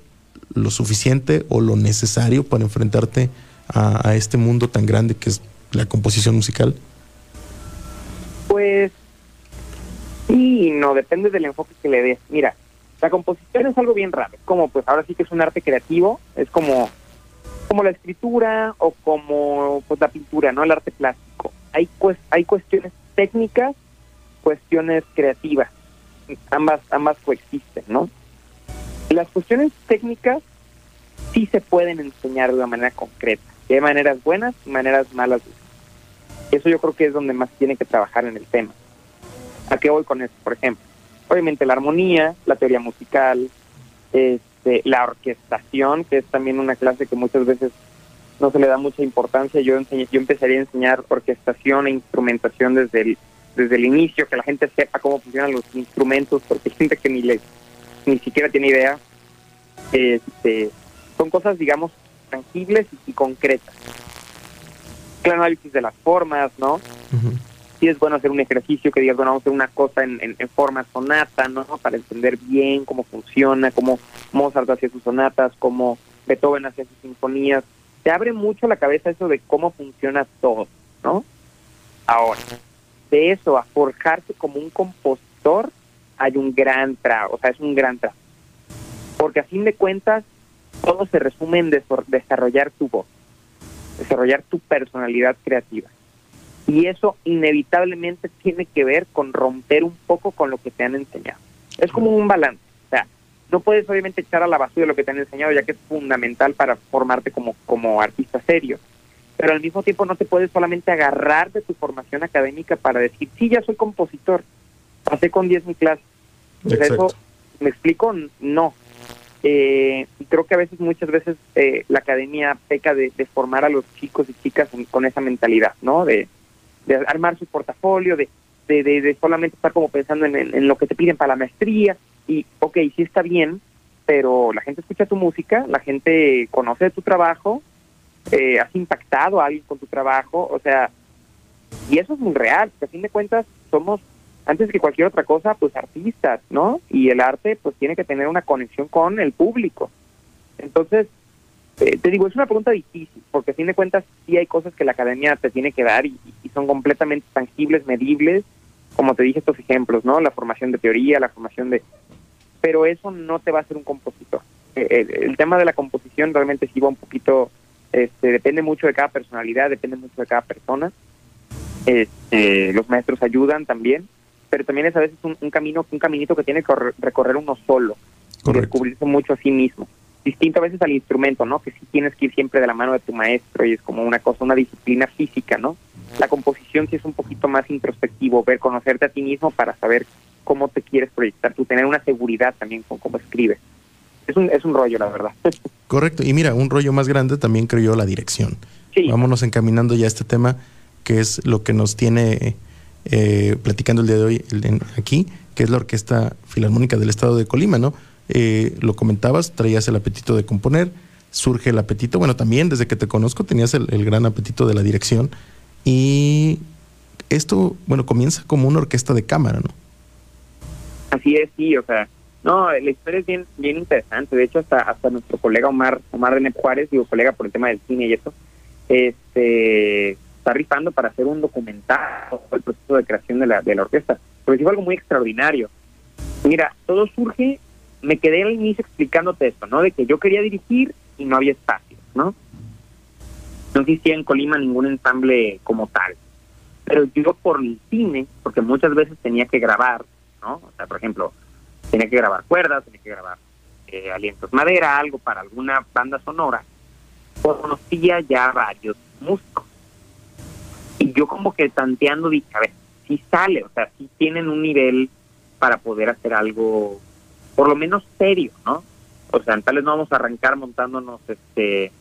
lo suficiente o lo necesario para enfrentarte a, este mundo tan grande que es la composición musical? Pues sí, no, depende del enfoque que le des. Mira, la composición es algo bien raro, como pues ahora sí que es un arte creativo, es como como la escritura o como pues la pintura, ¿no? El arte plástico. Hay hay cuestiones técnicas cuestiones creativas. Ambas, ambas coexisten, ¿no? Las cuestiones técnicas sí se pueden enseñar de una manera concreta. hay maneras buenas y maneras malas. Eso yo creo que es donde más tiene que trabajar en el tema. ¿A qué voy con esto? Por ejemplo, obviamente la armonía, la teoría musical, este, la orquestación, que es también una clase que muchas veces no se le da mucha importancia. Yo, yo empezaría a enseñar orquestación e instrumentación desde el desde el inicio, que la gente sepa cómo funcionan los instrumentos, porque hay que ni, le, ni siquiera tiene idea. Este, son cosas, digamos, tangibles y, concretas. El análisis de las formas, ¿no? Si es bueno hacer un ejercicio que digas, bueno, vamos a hacer una cosa en, forma sonata, ¿no? Para entender bien cómo funciona, cómo Mozart hacía sus sonatas, cómo Beethoven hacía sus sinfonías. Te abre mucho la cabeza eso de cómo funciona todo, ¿no? Ahora, de eso a forjarse como un compositor, hay un gran trago, o sea, es un gran trago. Porque a fin de cuentas, todo se resume en desarrollar tu voz, desarrollar tu personalidad creativa. Y eso inevitablemente tiene que ver con romper un poco con lo que te han enseñado. Es como un balance. O sea, no puedes obviamente echar a la basura lo que te han enseñado, ya que es fundamental para formarte como, como artista serio. Pero al mismo tiempo no te puedes solamente agarrar de tu formación académica para decir, sí, ya soy compositor, pasé con 10 mi clase. eso, ¿me explico? No. Eh, creo que a veces, muchas veces, eh, la academia peca de, formar a los chicos y chicas con esa mentalidad, ¿no? De, de armar su portafolio, de, de, de, solamente estar como pensando en, en, lo que te piden para la maestría. Y, ok, sí está bien, pero la gente escucha tu música, la gente conoce tu trabajo, eh, has impactado a alguien con tu trabajo, o sea, y eso es muy real, porque a fin de cuentas somos, antes que cualquier otra cosa, pues artistas, ¿no? Y el arte pues tiene que tener una conexión con el público. Entonces, eh, te digo, es una pregunta difícil, porque a fin de cuentas sí hay cosas que la academia te tiene que dar y, son completamente tangibles, medibles, como te dije estos ejemplos, ¿no? La formación de teoría, la formación de... Pero eso no te va a hacer un compositor. Eh, el, tema de la composición realmente sí va un poquito, este, depende mucho de cada personalidad, depende mucho de cada persona. Este, los maestros ayudan también, pero también es a veces un, camino, un caminito que tiene que recorrer uno solo, descubrirse mucho a sí mismo distinto a veces al instrumento, ¿no? Que sí tienes que ir siempre de la mano de tu maestro y es como una cosa, una disciplina física, ¿no? La composición sí es un poquito más introspectivo, ver, conocerte a ti mismo para saber cómo te quieres proyectar, tú tener una seguridad también con cómo escribes. Es un, es un rollo, la verdad. Correcto. Y mira, un rollo más grande también creo yo la dirección. Sí. Vámonos encaminando ya a este tema, que es lo que nos tiene eh, platicando el día de hoy aquí, que es la Orquesta Filarmónica del Estado de Colima, ¿no? Eh, lo comentabas, traías el apetito de componer, surge el apetito, bueno, también desde que te conozco tenías el, gran apetito de la dirección y esto, bueno, comienza como una orquesta de cámara, ¿no? Así es, sí, o sea, no, la historia es bien, bien interesante, de hecho hasta, hasta nuestro colega Omar, Omar René Juárez, digo colega por el tema del cine y eso, este está rifando para hacer un documental el proceso de creación de la, de la orquesta, porque fue algo muy extraordinario. Mira, todo surge me quedé al inicio explicándote esto, ¿no? De que yo quería dirigir y no había espacio, ¿no? No existía en Colima ningún ensamble como tal. Pero yo por el cine, porque muchas veces tenía que grabar, ¿no? O sea, por ejemplo, tenía que grabar cuerdas, tenía que grabar eh, alientos madera, algo para alguna banda sonora, conocía ya varios músicos. Y yo como que tanteando dije, a ver, si sale, o sea, si tienen un nivel para poder hacer algo por lo menos serio, ¿no? O sea, tal vez no vamos a arrancar montándonos, este,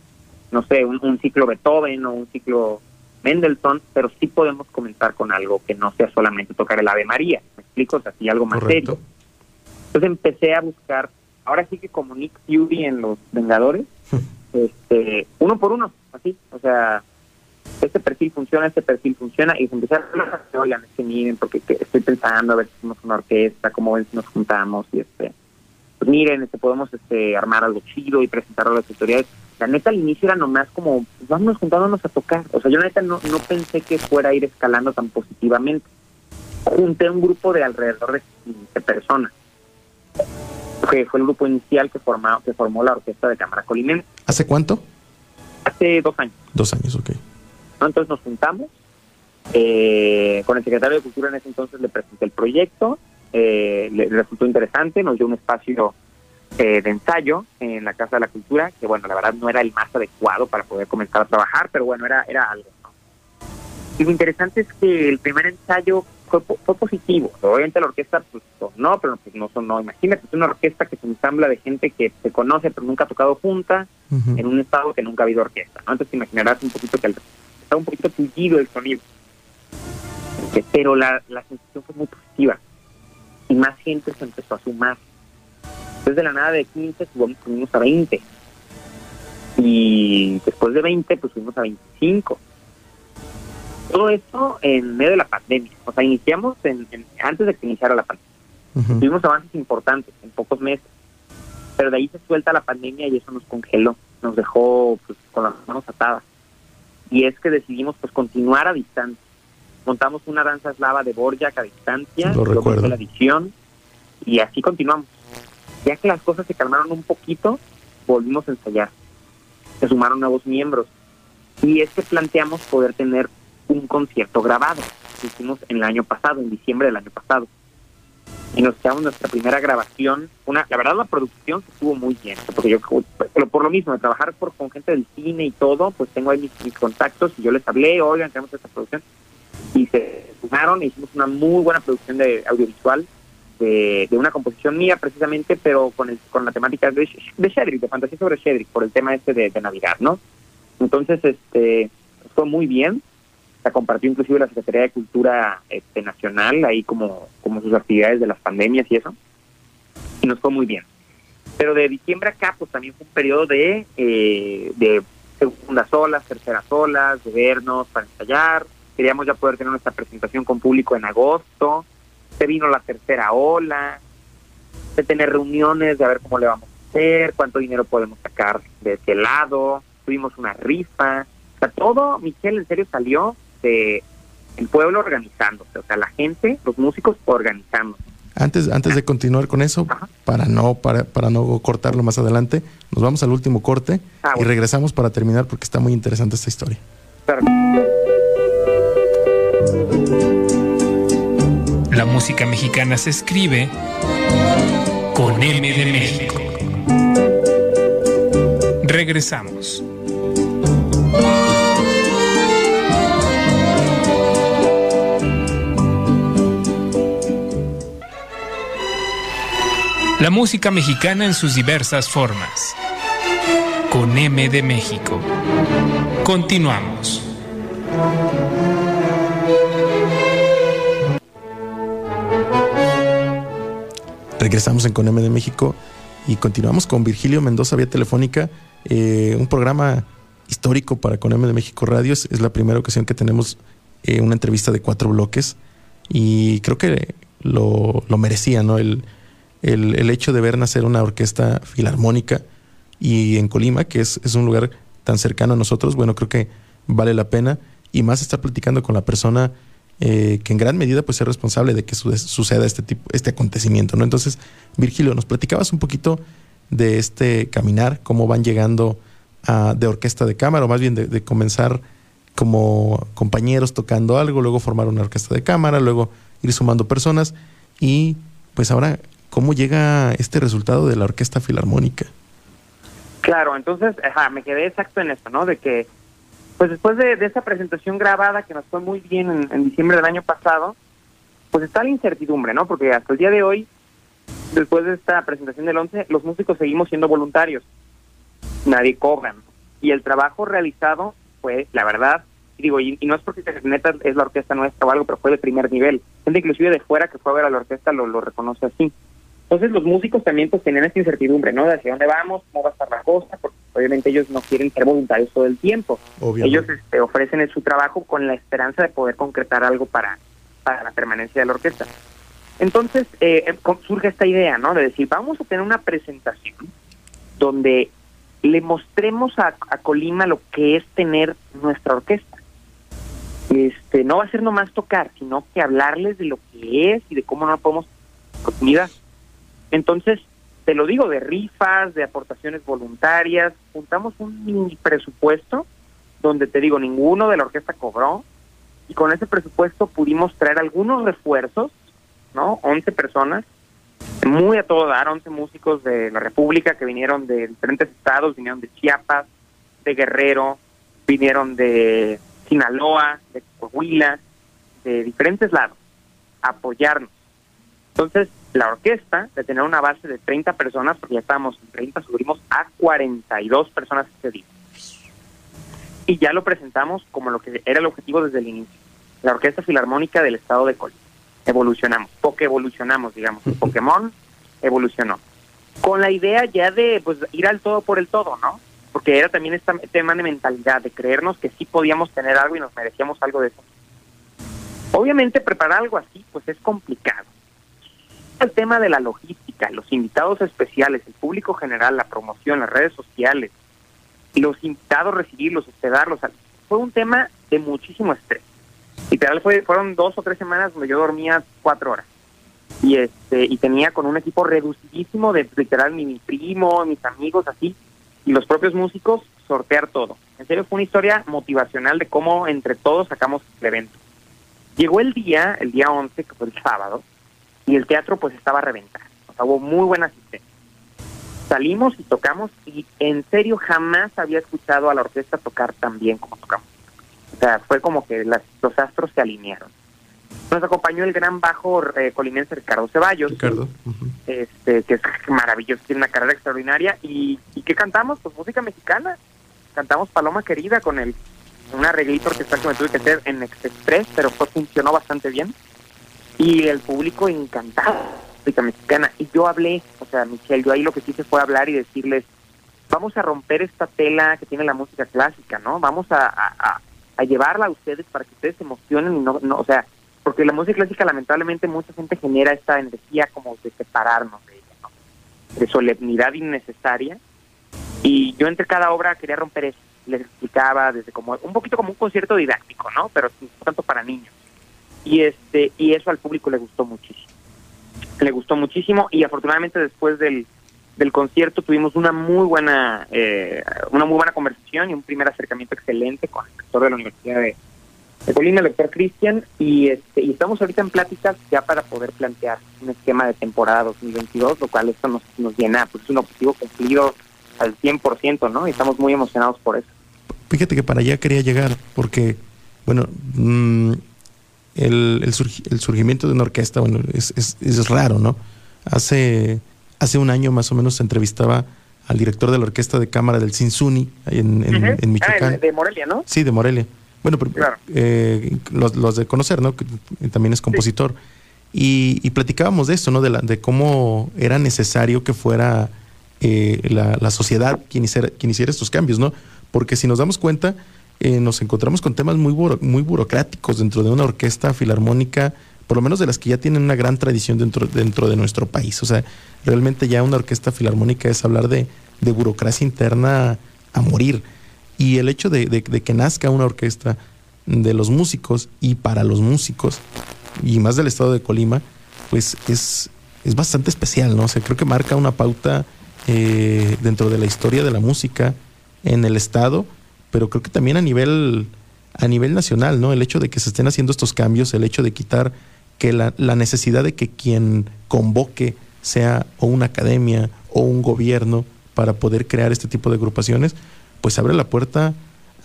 no sé, un, ciclo Beethoven o un ciclo Mendelssohn, pero sí podemos comenzar con algo que no sea solamente tocar el Ave María, ¿me explico? O sea, sí algo más serio. Entonces empecé a buscar, ahora sí que como Nick Fury en Los Vengadores, este, uno por uno, así, o sea, este perfil funciona, este perfil funciona, y empecé a oigan, es que miren, porque estoy pensando a ver si hacemos una orquesta, cómo ven si nos juntamos, y este, pues miren, este, podemos este, armar algo chido y presentarlo a las autoridades. La neta al inicio era nomás como, pues vamos juntándonos a tocar. O sea, yo neta no, no pensé que fuera a ir escalando tan positivamente. Junté un grupo de alrededor de 15 personas. Que fue el grupo inicial que, formó que formó la orquesta de Cámara Colimense. ¿Hace cuánto? Hace dos años. Dos años, ok. Entonces nos juntamos. Eh, con el secretario de Cultura en ese entonces le presenté el proyecto eh, le resultó interesante, nos dio un espacio eh, de ensayo en la Casa de la Cultura, que bueno, la verdad no era el más adecuado para poder comenzar a trabajar, pero bueno, era, era algo. Y lo interesante es que el primer ensayo fue, fue positivo. Obviamente la orquesta, pues no, pero pues, no sonó. Imagínate, es una orquesta que se ensambla de gente que se conoce pero nunca ha tocado junta en un estado que nunca ha habido orquesta. ¿no? Entonces te imaginarás un poquito que está un poquito tullido el sonido. Este, pero la, la sensación fue muy positiva y más gente se empezó a sumar. Entonces de la nada de 15 subimos a 20 y después de 20 pues subimos a 25. Todo esto en medio de la pandemia. O sea, iniciamos en, antes de que iniciara la pandemia. Tuvimos avances importantes en pocos meses, pero de ahí se suelta la pandemia y eso nos congeló, nos dejó pues, con las manos atadas. Y es que decidimos pues continuar a distancia montamos una danza eslava de Borjak a distancia, Lo recuerdo. la edición y así continuamos. Ya que las cosas se calmaron un poquito, volvimos a ensayar. Se sumaron nuevos miembros y es que planteamos poder tener un concierto grabado. Lo hicimos en el año pasado, en diciembre del año pasado. Y nos echamos nuestra primera grabación. Una, la verdad, la producción estuvo muy bien, porque yo, por lo mismo, de trabajar por, con gente del cine y todo, pues tengo ahí mis, mis contactos y yo les hablé, oigan, tenemos esta producción y se sumaron hicimos una muy buena producción de audiovisual de, de, una composición mía precisamente, pero con el, con la temática de, de Shedrick, de fantasía sobre Shedrick, por el tema este de, de Navidad, ¿no? Entonces, este, fue muy bien. La compartió inclusive la Secretaría de Cultura este, Nacional, ahí como, como sus actividades de las pandemias y eso. Y nos fue muy bien. Pero de diciembre acá, pues también fue un periodo de, eh, de segundas olas, terceras olas, de vernos para ensayar, queríamos ya poder tener nuestra presentación con público en agosto, se vino la tercera ola, de tener reuniones, de ver cómo le vamos a hacer, cuánto dinero podemos sacar de este lado, tuvimos una rifa, o sea, todo, Michelle, en serio salió de el pueblo organizándose, o sea, la gente, los músicos organizando. Antes, antes de continuar con eso, para no, para, para no cortarlo más adelante, nos vamos al último corte ah, y regresamos para terminar porque está muy interesante esta historia. La música mexicana se escribe con M de México. Regresamos. La música mexicana en sus diversas formas. Con M de México. Continuamos. Regresamos en Coneme de México y continuamos con Virgilio Mendoza vía telefónica, eh, un programa histórico para Coneme de México Radio. Es, la primera ocasión que tenemos eh, una entrevista de cuatro bloques y creo que lo, merecía, ¿no? El, el, hecho de ver nacer una orquesta filarmónica y en Colima, que es, es un lugar tan cercano a nosotros, bueno, creo que vale la pena y más estar platicando con la persona eh, que en gran medida pues es responsable de que suceda este tipo, este acontecimiento, ¿no? Entonces, Virgilio, nos platicabas un poquito de este caminar, cómo van llegando de orquesta de cámara, o más bien de, comenzar como compañeros tocando algo, luego formar una orquesta de cámara, luego ir sumando personas y pues ahora, ¿cómo llega este resultado de la orquesta filarmónica? Claro, entonces, ajá, me quedé exacto en eso, ¿no? De que pues después de, esa presentación grabada que nos fue muy bien en, diciembre del año pasado, pues está la incertidumbre, ¿no? Porque hasta el día de hoy, después de esta presentación del 11, los músicos seguimos siendo voluntarios. Nadie cobra. Y el trabajo realizado fue, la verdad, digo, y, no es porque neta es la orquesta nuestra o algo, pero fue de primer nivel. Gente inclusive de fuera que fue a ver a la orquesta lo, lo reconoce así. Entonces los músicos también pues tenían esta incertidumbre, ¿no? De hacia dónde vamos, cómo va a estar la cosa, porque obviamente ellos no quieren ser voluntarios todo el tiempo. Ellos este, ofrecen su trabajo con la esperanza de poder concretar algo para, para la permanencia de la orquesta. Entonces eh, em, surge esta idea, ¿no? De decir, vamos a tener una presentación donde le mostremos a, a Colima lo que es tener nuestra orquesta. Este, no va a ser nomás tocar, sino que hablarles de lo que es y de cómo no podemos oportunidad. Entonces, te lo digo, de rifas, de aportaciones voluntarias, juntamos un mini presupuesto donde te digo, ninguno de la orquesta cobró y con ese presupuesto pudimos traer algunos refuerzos, ¿no? 11 personas, muy a todo dar, 11 músicos de la República que vinieron de diferentes estados, vinieron de Chiapas, de Guerrero, vinieron de Sinaloa, de Coahuila, de diferentes lados, a apoyarnos. Entonces, la orquesta, de tener una base de 30 personas, porque ya estábamos en 30, subimos a 42 personas ese día. Y ya lo presentamos como lo que era el objetivo desde el inicio. la Orquesta Filarmónica del Estado de Colima. Evolucionamos, porque evolucionamos, digamos. El Pokémon evolucionó. Con la idea ya de pues ir al todo por el todo, ¿no? Porque era también este tema de mentalidad, de creernos que sí podíamos tener algo y nos merecíamos algo de eso. Obviamente preparar algo así pues es complicado. El tema de la logística, los invitados especiales, el público general, la promoción, las redes sociales, los invitados, recibirlos, hospedarlos, fue un tema de muchísimo estrés. Literal fue, fueron dos o tres semanas donde yo dormía cuatro horas. Y este y tenía con un equipo reducidísimo de literal mi primo, mis amigos, así, y los propios músicos, sortear todo. En serio fue una historia motivacional de cómo entre todos sacamos el evento. Llegó el día, el día 11, que fue el sábado, y el teatro pues estaba a reventar. O sea, hubo muy buena asistencia. Salimos y tocamos y en serio jamás había escuchado a la orquesta tocar tan bien como tocamos. O sea, fue como que las, los astros se alinearon. Nos acompañó el gran bajo eh, colimense Ricardo Ceballos, Ricardo. este, que es maravilloso, tiene una carrera extraordinaria. ¿Y, ¿Y qué cantamos? Pues música mexicana. Cantamos Paloma Querida con el un arreglito orquestal que me tuve que hacer en Express, pero fue, funcionó bastante bien. Y el público encantado, música mexicana. Y yo hablé, o sea, Michelle, yo ahí lo que quise fue hablar y decirles, vamos a romper esta tela que tiene la música clásica, ¿no? Vamos a, llevarla a ustedes para que ustedes se emocionen y no, no, o sea, porque la música clásica lamentablemente mucha gente genera esta energía como de separarnos de ella, ¿no? De solemnidad innecesaria. Y yo entre cada obra quería romper eso. Les explicaba desde como un poquito como un concierto didáctico, ¿no? Pero tanto para niños. Y este y eso al público le gustó muchísimo. Le gustó muchísimo y afortunadamente después del del concierto tuvimos una muy buena eh, una muy buena conversación y un primer acercamiento excelente con el rector de la Universidad de, de Colima, el doctor Cristian, y, este, y estamos ahorita en pláticas ya para poder plantear un esquema de temporada 2022, lo cual esto nos, nos llena, pues es un objetivo cumplido al 100%, ¿no? Y estamos muy emocionados por eso. Fíjate que para allá quería llegar, porque, bueno, mmm, el, el, el, surgimiento de una orquesta, bueno, es, es, es raro, ¿no? Hace hace un año más o menos se entrevistaba al director de la orquesta de cámara del Cinsuni en, en, uh -huh. en Michoacán. Ah, de Morelia, ¿no? Sí, de Morelia. Bueno, pero, claro. eh, los, los, de conocer, ¿no? Que también es compositor. Sí. Y, y, platicábamos de eso, ¿no? De, la, de cómo era necesario que fuera eh, la, la, sociedad quien hiciera, quien hiciera estos cambios, ¿no? Porque si nos damos cuenta, eh, nos encontramos con temas muy, buro, muy burocráticos dentro de una orquesta filarmónica por lo menos de las que ya tienen una gran tradición dentro, dentro de nuestro país. O sea, realmente ya una orquesta filarmónica es hablar de, de burocracia interna a morir. Y el hecho de, de, que nazca una orquesta de los músicos y para los músicos, y más del estado de Colima, pues es, es bastante especial, ¿no? O sea, creo que marca una pauta eh, dentro de la historia de la música en el estado, pero creo que también a nivel, a nivel nacional, ¿no? El hecho de que se estén haciendo estos cambios, el hecho de quitar que la, la, necesidad de que quien convoque sea o una academia o un gobierno para poder crear este tipo de agrupaciones, pues abre la puerta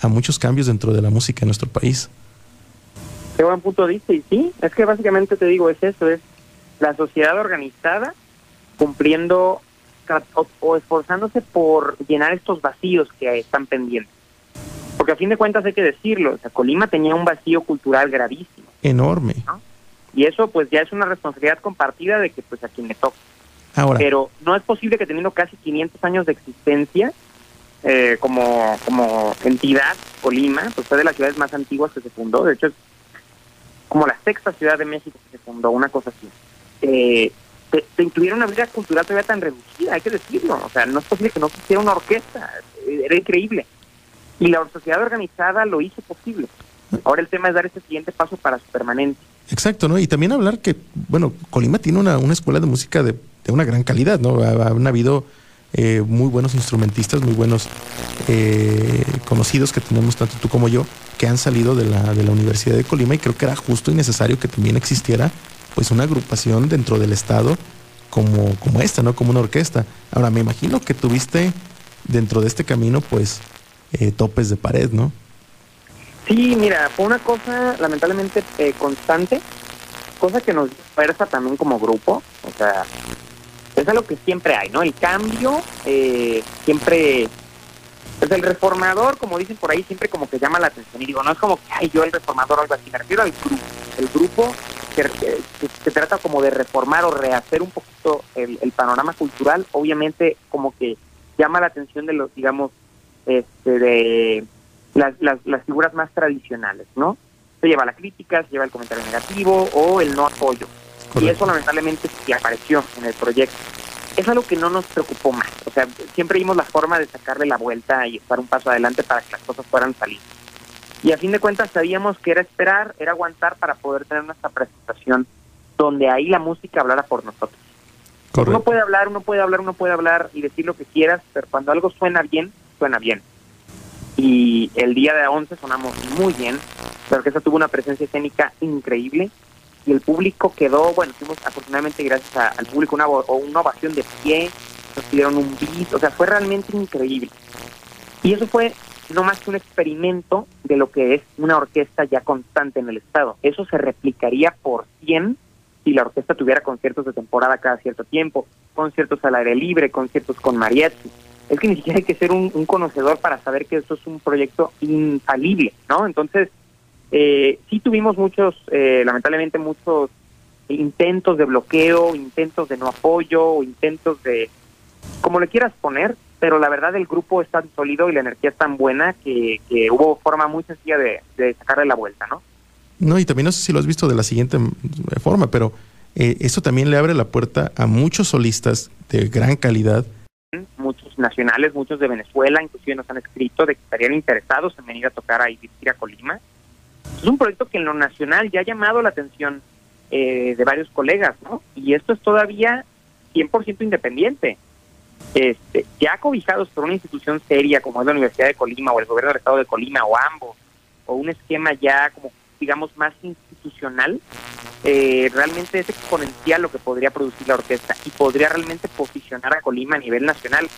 a muchos cambios dentro de la música en nuestro país. Qué buen punto dice, y sí, es que básicamente te digo, es eso, es la sociedad organizada cumpliendo o, o esforzándose por llenar estos vacíos que están pendientes. Porque a fin de cuentas hay que decirlo, o sea, Colima tenía un vacío cultural gravísimo. Enorme. ¿no? y eso pues ya es una responsabilidad compartida de que pues a quien le toca. Ahora. Pero no es posible que teniendo casi 500 años de existencia eh, como, como entidad, Colima, pues fue de las ciudades más antiguas que se fundó, de hecho es como la sexta ciudad de México que se fundó, una cosa así. Eh, te, te incluyeron una vida cultural todavía tan reducida, hay que decirlo, o sea, no es posible que no quisiera una orquesta, era increíble. Y la sociedad organizada lo hizo posible. Ahora el tema es dar ese siguiente paso para su permanencia. Exacto, ¿no? Y también hablar que, bueno, Colima tiene una, una escuela de música de, de, una gran calidad, ¿no? Han habido eh, muy buenos instrumentistas, muy buenos eh, conocidos que tenemos, tanto tú como yo, que han salido de la, de la Universidad de Colima y creo que era justo y necesario que también existiera pues una agrupación dentro del Estado como, como esta, ¿no? Como una orquesta. Ahora, me imagino que tuviste dentro de este camino pues eh, topes de pared, ¿no? Sí, mira, fue una cosa lamentablemente eh, constante, cosa que nos dispersa también como grupo, o sea, es algo que siempre hay, ¿no? El cambio eh, siempre es el reformador, como dicen por ahí, siempre como que llama la atención. Y digo, no es como que, ay, yo el reformador o algo así. Me refiero al grupo. El grupo que, se trata como de reformar o rehacer un poquito el, panorama cultural, obviamente como que llama la atención de los, digamos, este, de las, las, figuras más tradicionales, ¿no? Se lleva la crítica, se lleva el comentario negativo o el no apoyo. Y eso lamentablemente sí apareció en el proyecto. Es algo que no nos preocupó más. O sea, siempre vimos la forma de sacarle la vuelta y estar un paso adelante para que las cosas fueran salir. Y a fin de cuentas sabíamos que era esperar, era aguantar para poder tener nuestra presentación donde ahí la música hablara por nosotros. Uno puede hablar, uno puede hablar, uno puede hablar y decir lo que quieras, pero cuando algo suena bien, suena bien. Y el día de 11 sonamos muy bien, que eso tuvo una presencia escénica increíble y el público quedó, bueno, tuvimos afortunadamente gracias al público una, una ovación de pie, nos pidieron un beat, o sea, fue realmente increíble. Y eso fue no más que un experimento de lo que es una orquesta ya constante en el Estado. Eso se replicaría por 100 si la orquesta tuviera conciertos de temporada cada cierto tiempo, conciertos al aire libre, conciertos con mariachi. Es que ni siquiera hay que ser un, conocedor para saber que esto es un proyecto infalible, ¿no? Entonces, eh, sí tuvimos muchos, eh, lamentablemente muchos intentos de bloqueo, intentos de no apoyo, intentos de, como le quieras poner, pero la verdad el grupo es tan sólido y la energía es tan buena que, hubo forma muy sencilla de, sacarle la vuelta, ¿no? No, y también no sé si lo has visto de la siguiente forma, pero eh, eso también le abre la puerta a muchos solistas de gran calidad. Nacionales, muchos de Venezuela, inclusive nos han escrito de que estarían interesados en venir a tocar ahí a Colima. Es un proyecto que en lo nacional ya ha llamado la atención eh, de varios colegas, ¿no? Y esto es todavía 100% independiente este, ya cobijados por una institución seria como es la Universidad de Colima o el gobierno del estado de Colima o ambos, o un esquema ya como digamos más institucional, eh, realmente es exponencial lo que podría producir la orquesta y podría realmente posicionar a Colima a nivel nacional,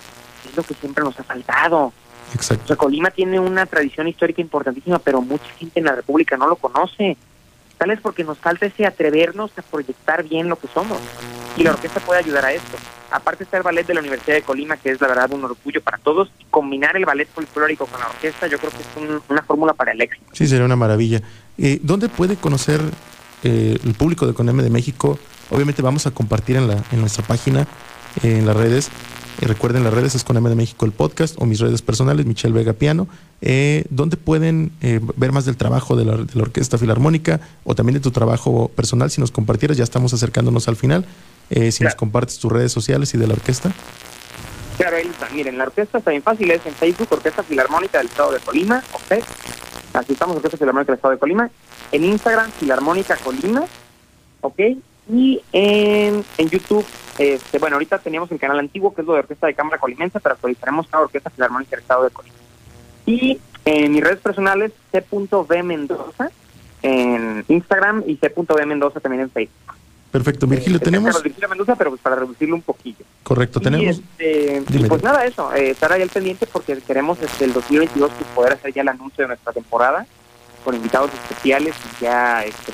es lo que siempre nos ha faltado. Exacto. O sea, Colima tiene una tradición histórica importantísima, pero mucha gente en la República no lo conoce. Tal es porque nos falta ese atrevernos a proyectar bien lo que somos. Y la orquesta puede ayudar a esto. Aparte está el ballet de la Universidad de Colima, que es la verdad un orgullo para todos. Y combinar el ballet folclórico con la orquesta, yo creo que es una fórmula para el éxito. Sí, sería una maravilla. Eh, ¿Dónde puede conocer eh, el público de CONEME de México? Obviamente vamos a compartir en, la, en nuestra página, en las redes, y recuerden, las redes es con M de México el podcast o mis redes personales, Michelle Vega Piano, eh, donde pueden eh, ver más del trabajo de la, Orquesta Filarmónica o también de tu trabajo personal. Si nos compartieras, ya estamos acercándonos al final. Eh, si nos compartes tus redes sociales y de la orquesta. Claro, ahí está. Miren, la orquesta está bien fácil, es en Facebook, Orquesta Filarmónica del Estado de Colima, ok. Así estamos, Orquesta Filarmónica del Estado de Colima. En Instagram, Filarmónica Colima, ok. Y en, en YouTube, este, bueno, ahorita teníamos el canal antiguo, que es lo de Orquesta de Cámara Colimense, pero actualizaremos cada Orquesta Filarmónica del Estado de Colima. Y en mis redes personales, c.b Mendoza en Instagram y c.b Mendoza también en Facebook. Perfecto, Virgilio, este, tenemos... Virgilio Mendoza, pero pues para reducirlo un poquillo. Correcto, tenemos... Este, y pues nada, eso, eh, estar ahí al pendiente porque queremos este, el 2022 pues, poder hacer ya el anuncio de nuestra temporada con invitados especiales y ya este,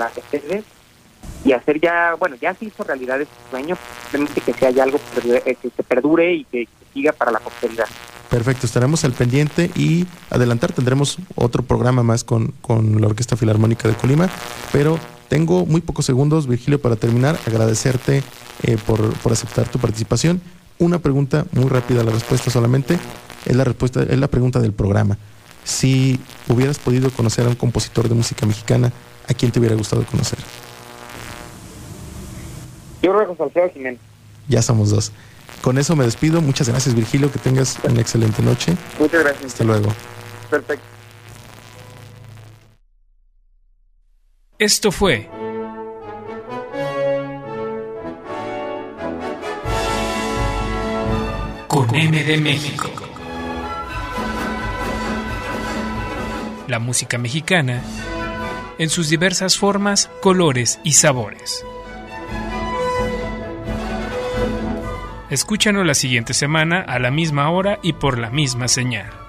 y hacer ya, bueno, ya se hizo realidad ese sueño, simplemente que sea algo eh, que se perdure y que, siga para la posteridad. Perfecto, estaremos al pendiente y adelantar, tendremos otro programa más con, con la Orquesta Filarmónica de Colima, pero tengo muy pocos segundos, Virgilio, para terminar, agradecerte eh, por, por aceptar tu participación. Una pregunta muy rápida, la respuesta solamente, es la respuesta, es la pregunta del programa. Si hubieras podido conocer a un compositor de música mexicana, ¿a quién te hubiera gustado conocer? Yo creo que José Alfredo Jiménez. Ya somos dos. Con eso me despido. Muchas gracias, Virgilio. Que tengas una excelente noche. Muchas gracias. Hasta luego. Perfecto. Esto fue con M de México. La música mexicana en sus diversas formas, colores y sabores. Escúchanos la siguiente semana a la misma hora y por la misma señal.